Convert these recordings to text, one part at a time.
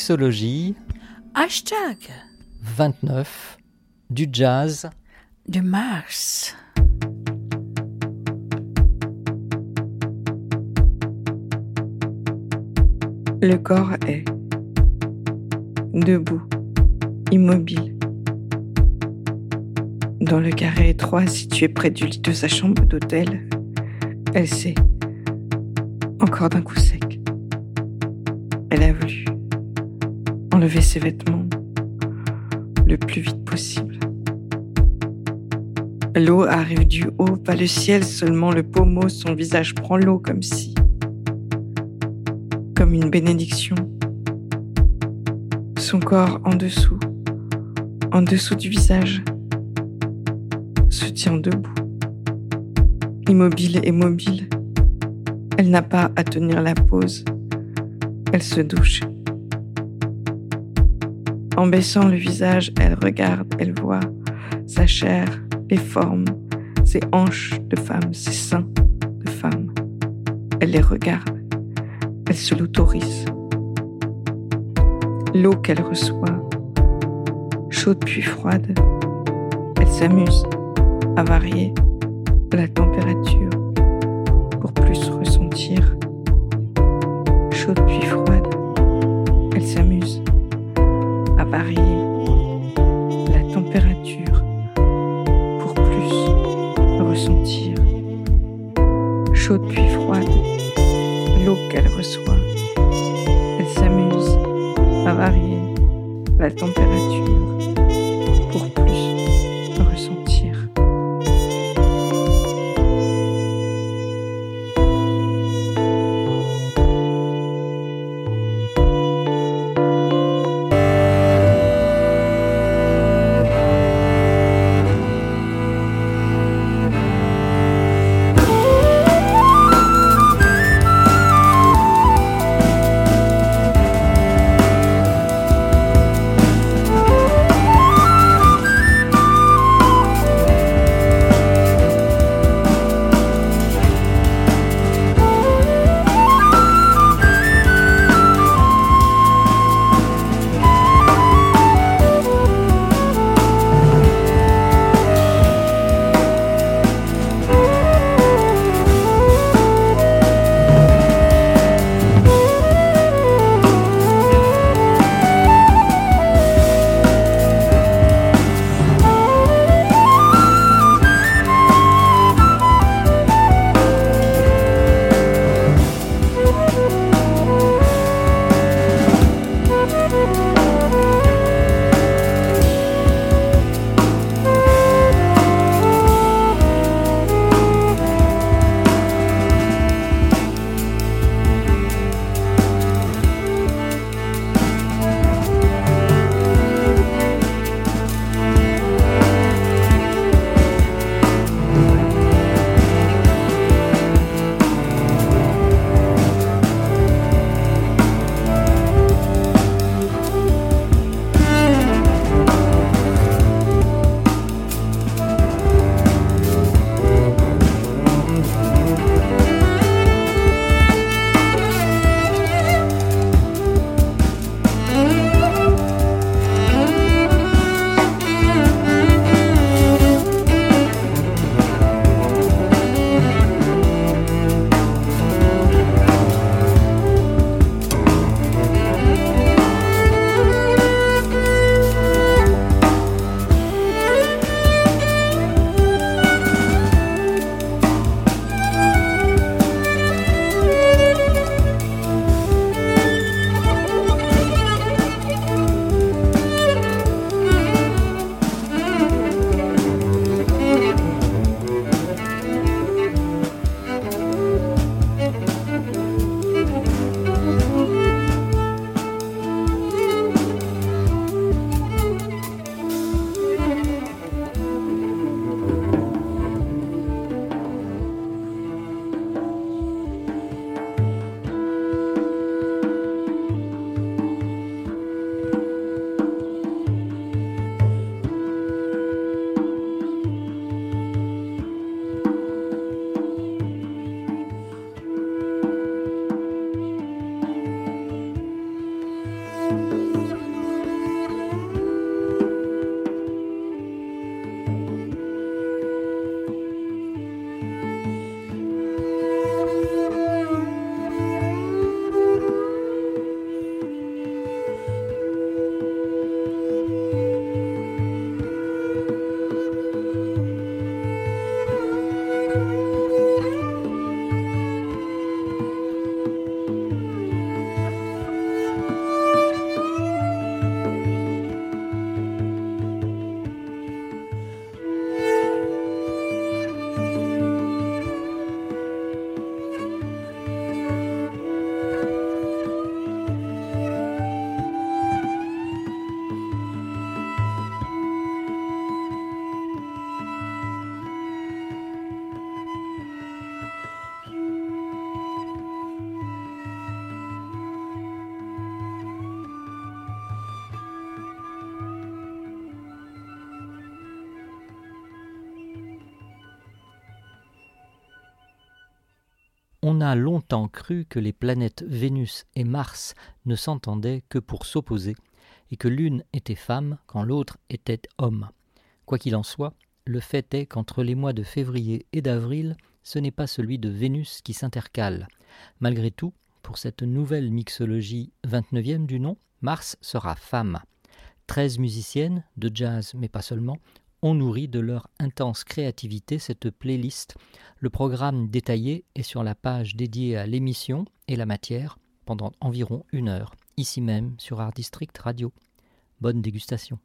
Mixologie. Hashtag 29. Du jazz. De Mars. Le corps est debout, immobile. Dans le carré étroit situé près du lit de sa chambre d'hôtel, elle s'est encore d'un coup sec. Elle a voulu enlever ses vêtements le plus vite possible. L'eau arrive du haut, pas le ciel, seulement le pommeau, son visage prend l'eau comme si, comme une bénédiction. Son corps en dessous, en dessous du visage, se tient debout, immobile et mobile. Elle n'a pas à tenir la pause. Elle se douche. En baissant le visage, elle regarde, elle voit sa chair, les formes, ses hanches de femme, ses seins de femme. Elle les regarde, elle se l'autorise. L'eau qu'elle reçoit, chaude puis froide, elle s'amuse à varier la température longtemps cru que les planètes Vénus et Mars ne s'entendaient que pour s'opposer, et que l'une était femme quand l'autre était homme. Quoi qu'il en soit, le fait est qu'entre les mois de février et d'avril, ce n'est pas celui de Vénus qui s'intercale. Malgré tout, pour cette nouvelle mixologie 29e du nom, Mars sera femme. Treize musiciennes, de jazz mais pas seulement, ont nourri de leur intense créativité cette playlist. Le programme détaillé est sur la page dédiée à l'émission et la matière pendant environ une heure, ici même sur Art District Radio. Bonne dégustation.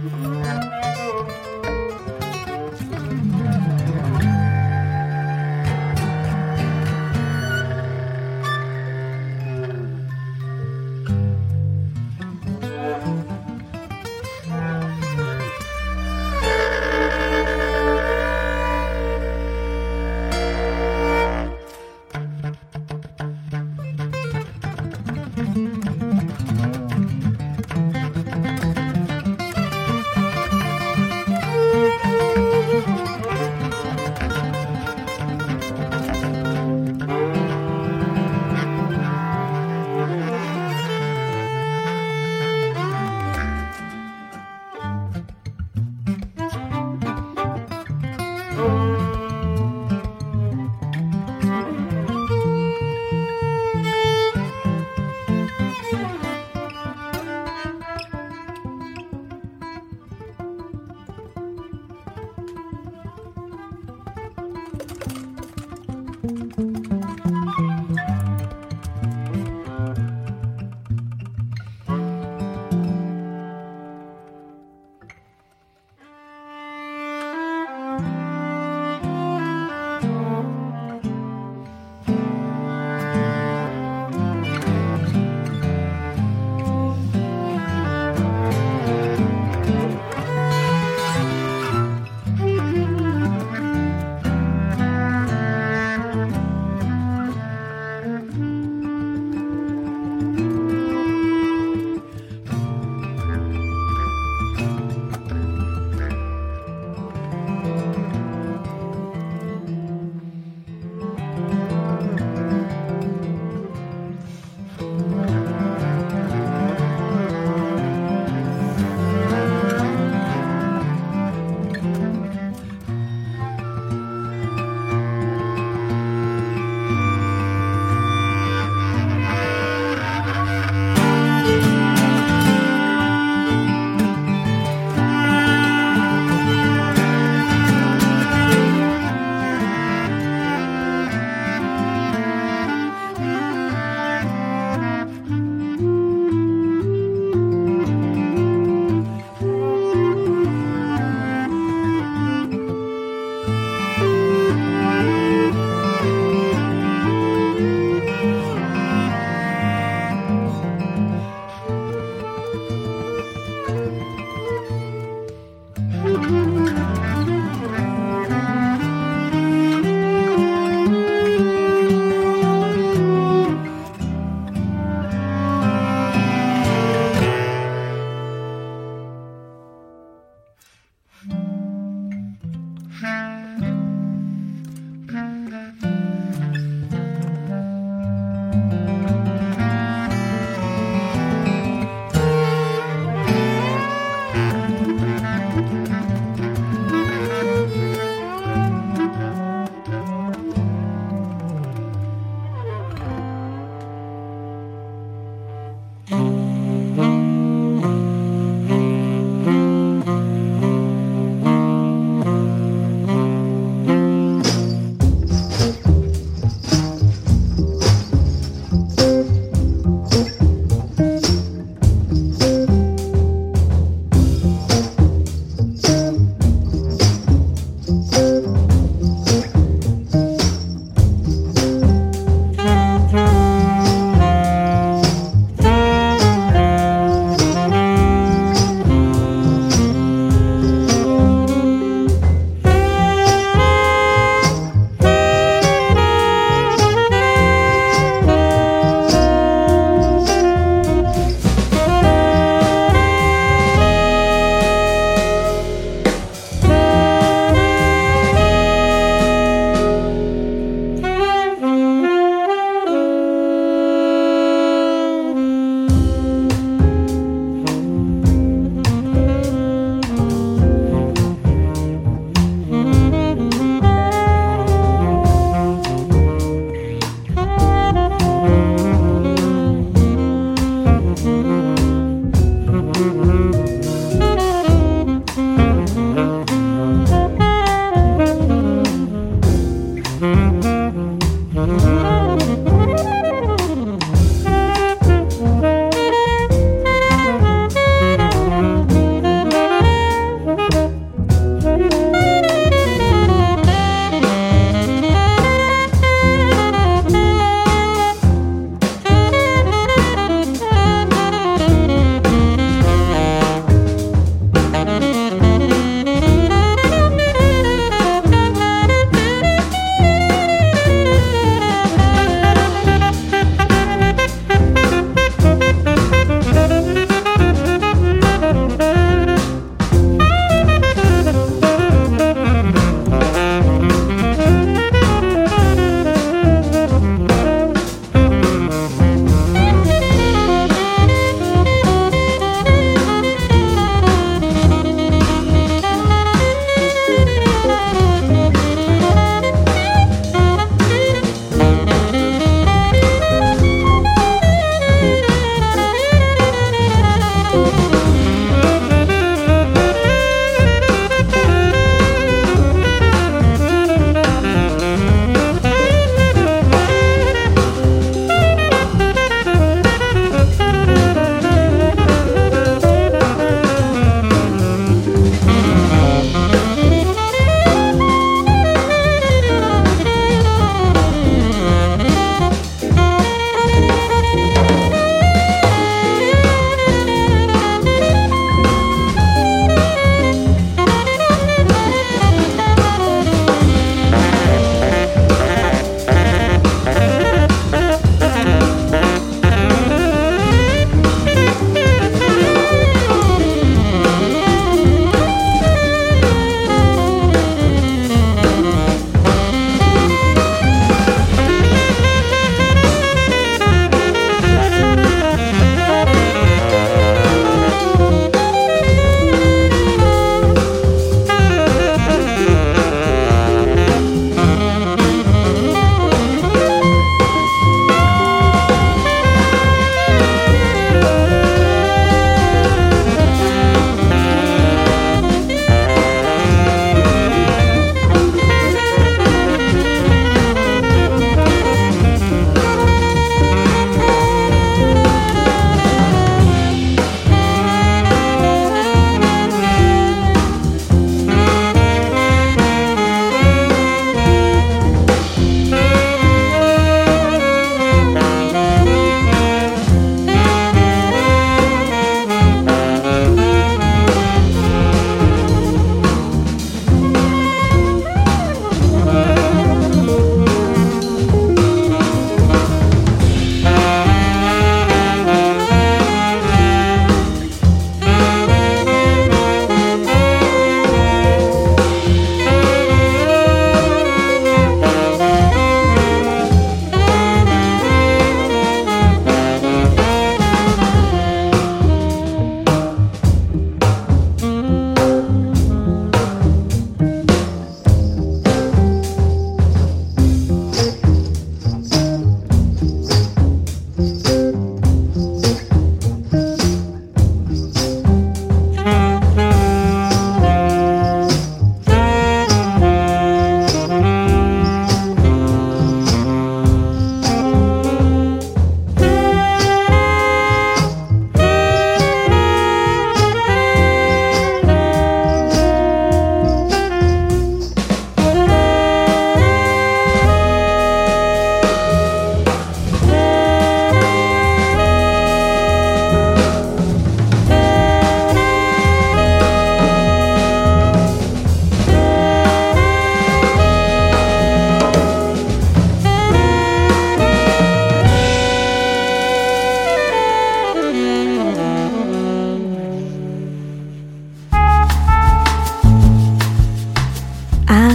Bye.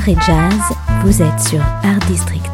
Soirée jazz, vous êtes sur Art District.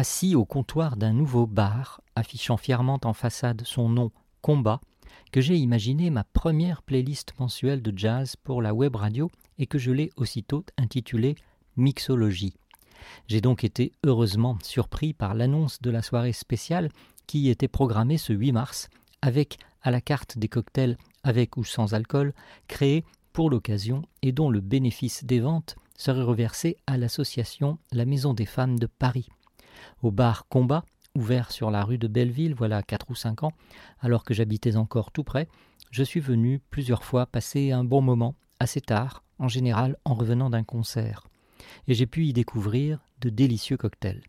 Assis au comptoir d'un nouveau bar, affichant fièrement en façade son nom Combat, que j'ai imaginé ma première playlist mensuelle de jazz pour la web radio et que je l'ai aussitôt intitulée Mixologie. J'ai donc été heureusement surpris par l'annonce de la soirée spéciale qui était programmée ce 8 mars, avec à la carte des cocktails avec ou sans alcool, créés pour l'occasion et dont le bénéfice des ventes serait reversé à l'association La Maison des Femmes de Paris au bar Combat, ouvert sur la rue de Belleville voilà quatre ou cinq ans, alors que j'habitais encore tout près, je suis venu plusieurs fois passer un bon moment, assez tard, en général en revenant d'un concert, et j'ai pu y découvrir de délicieux cocktails.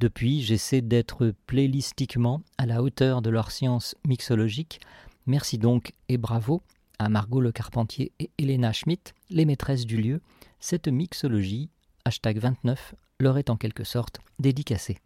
Depuis, j'essaie d'être playlistiquement à la hauteur de leur science mixologique. Merci donc et bravo à Margot Le Carpentier et Elena Schmidt, les maîtresses du lieu. Cette mixologie, hashtag 29, leur est en quelque sorte dédicacé.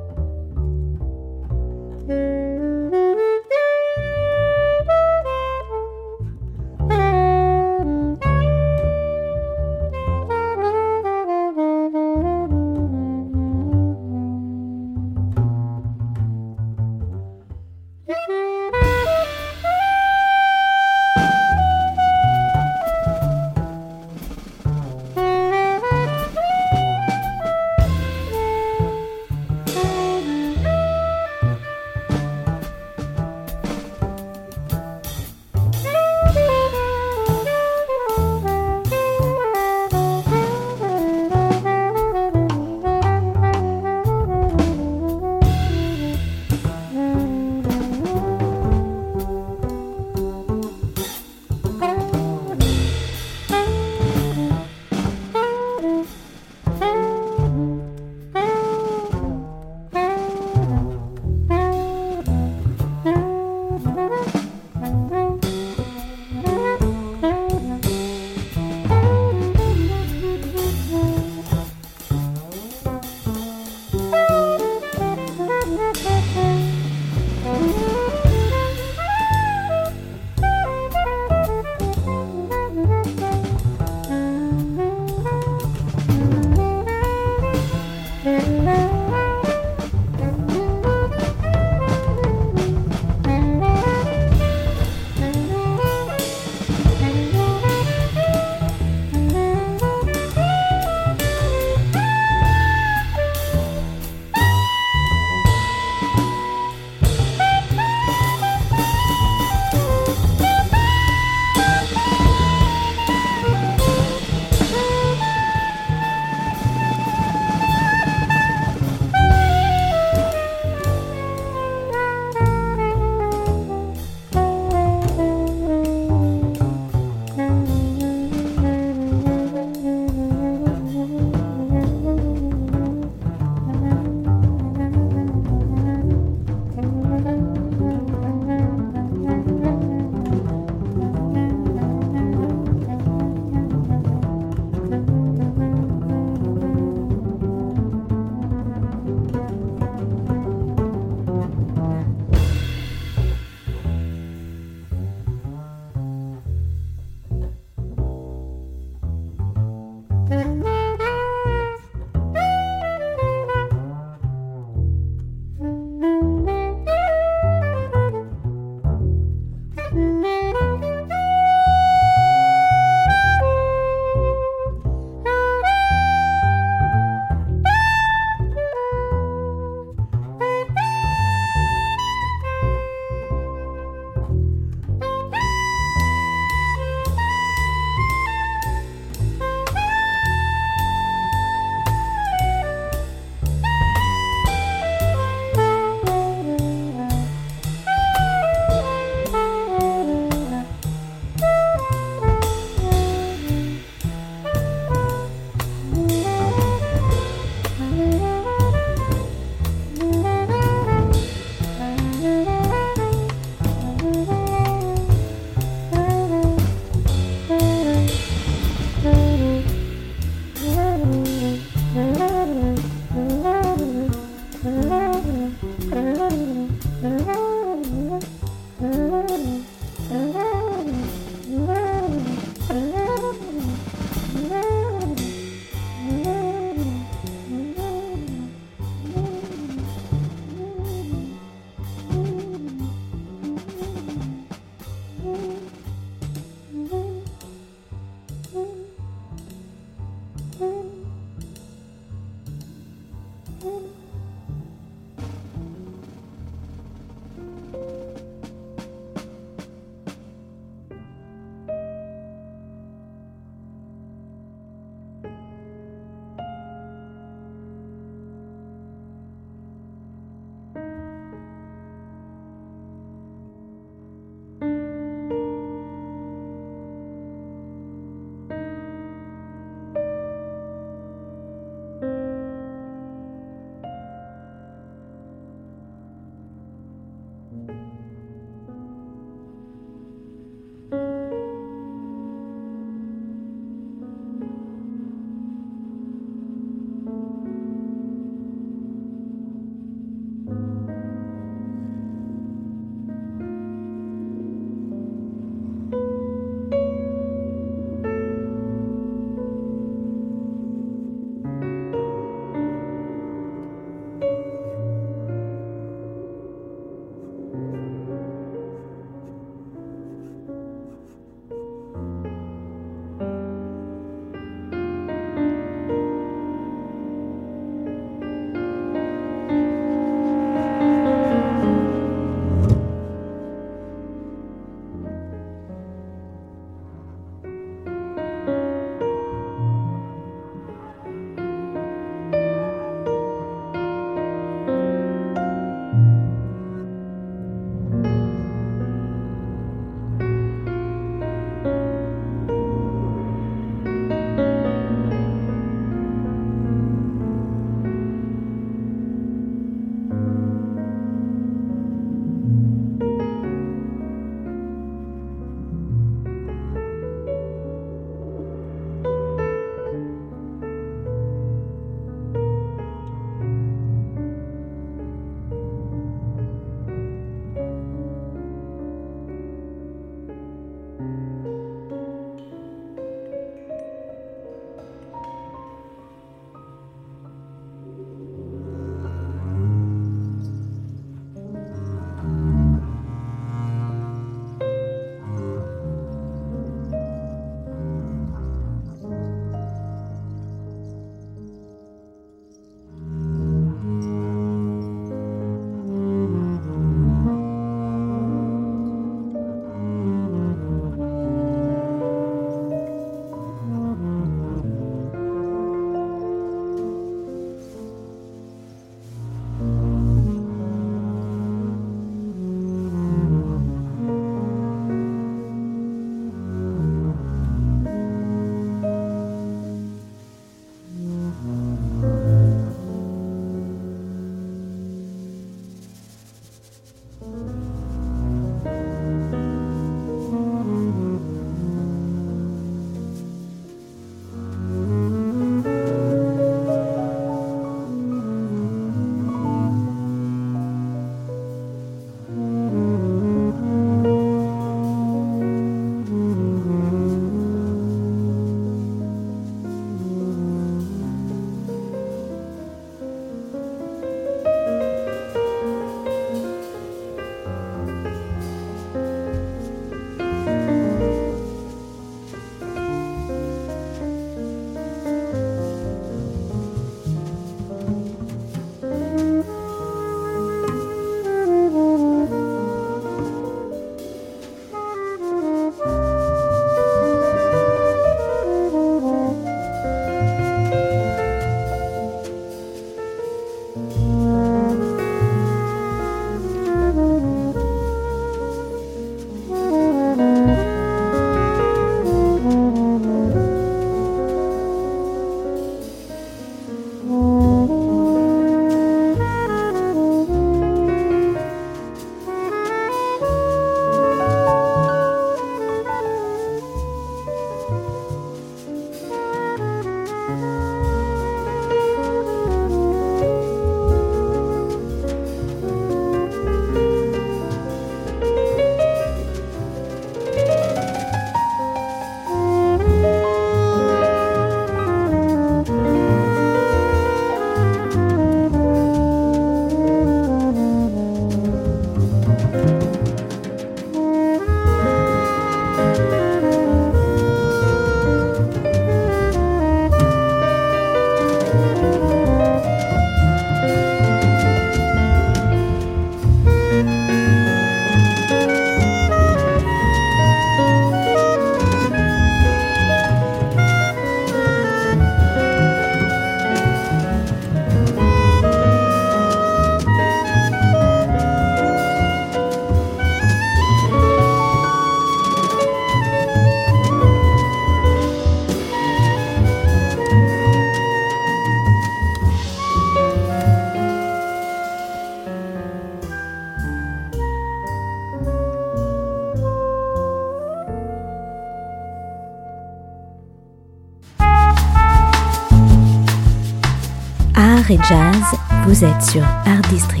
Jazz, vous êtes sur Art District.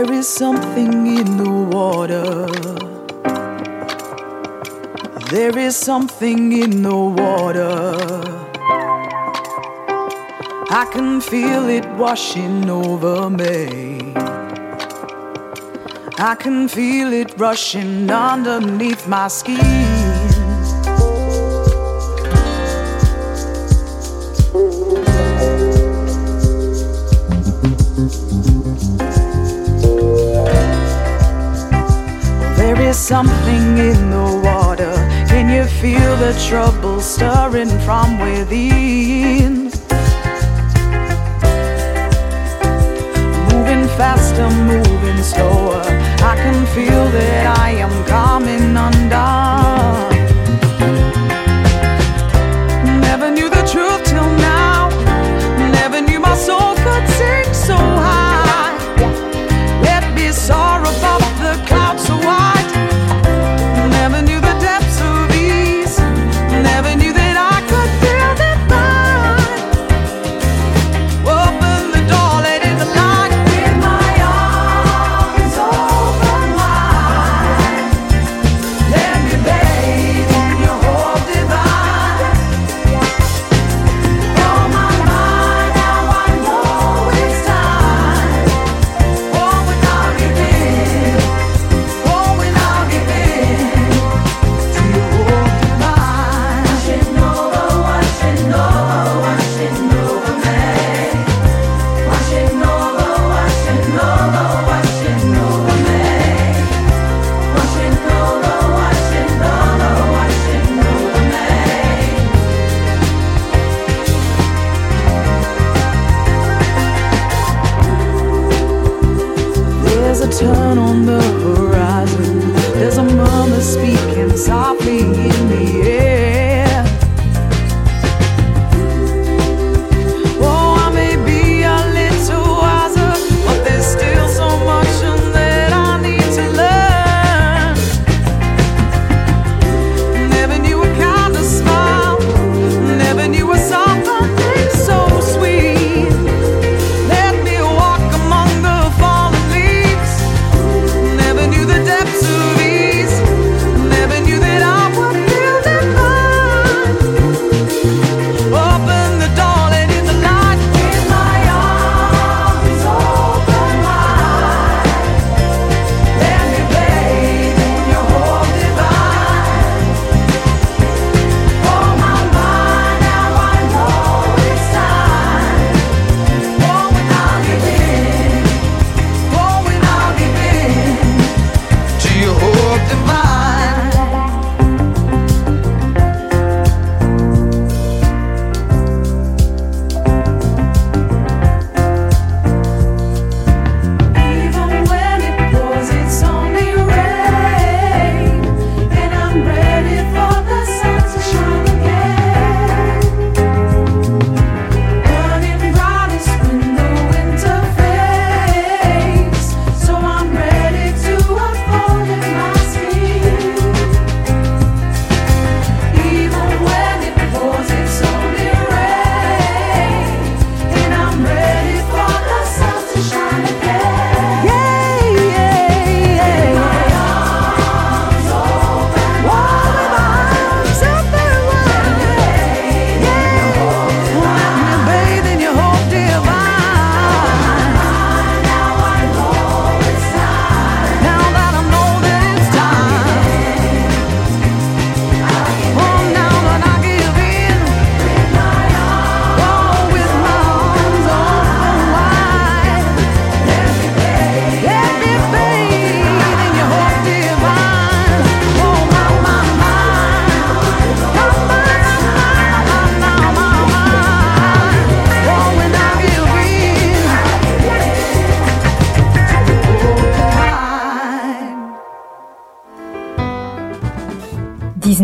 There is something in the water. There is something in the water. I can feel it washing over me. I can feel it rushing underneath my skin. Something in the water. Can you feel the trouble stirring from within? Moving faster, moving slower. I can feel that I am coming undone.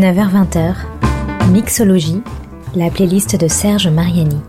19h-20h, Mixologie, la playlist de Serge Mariani.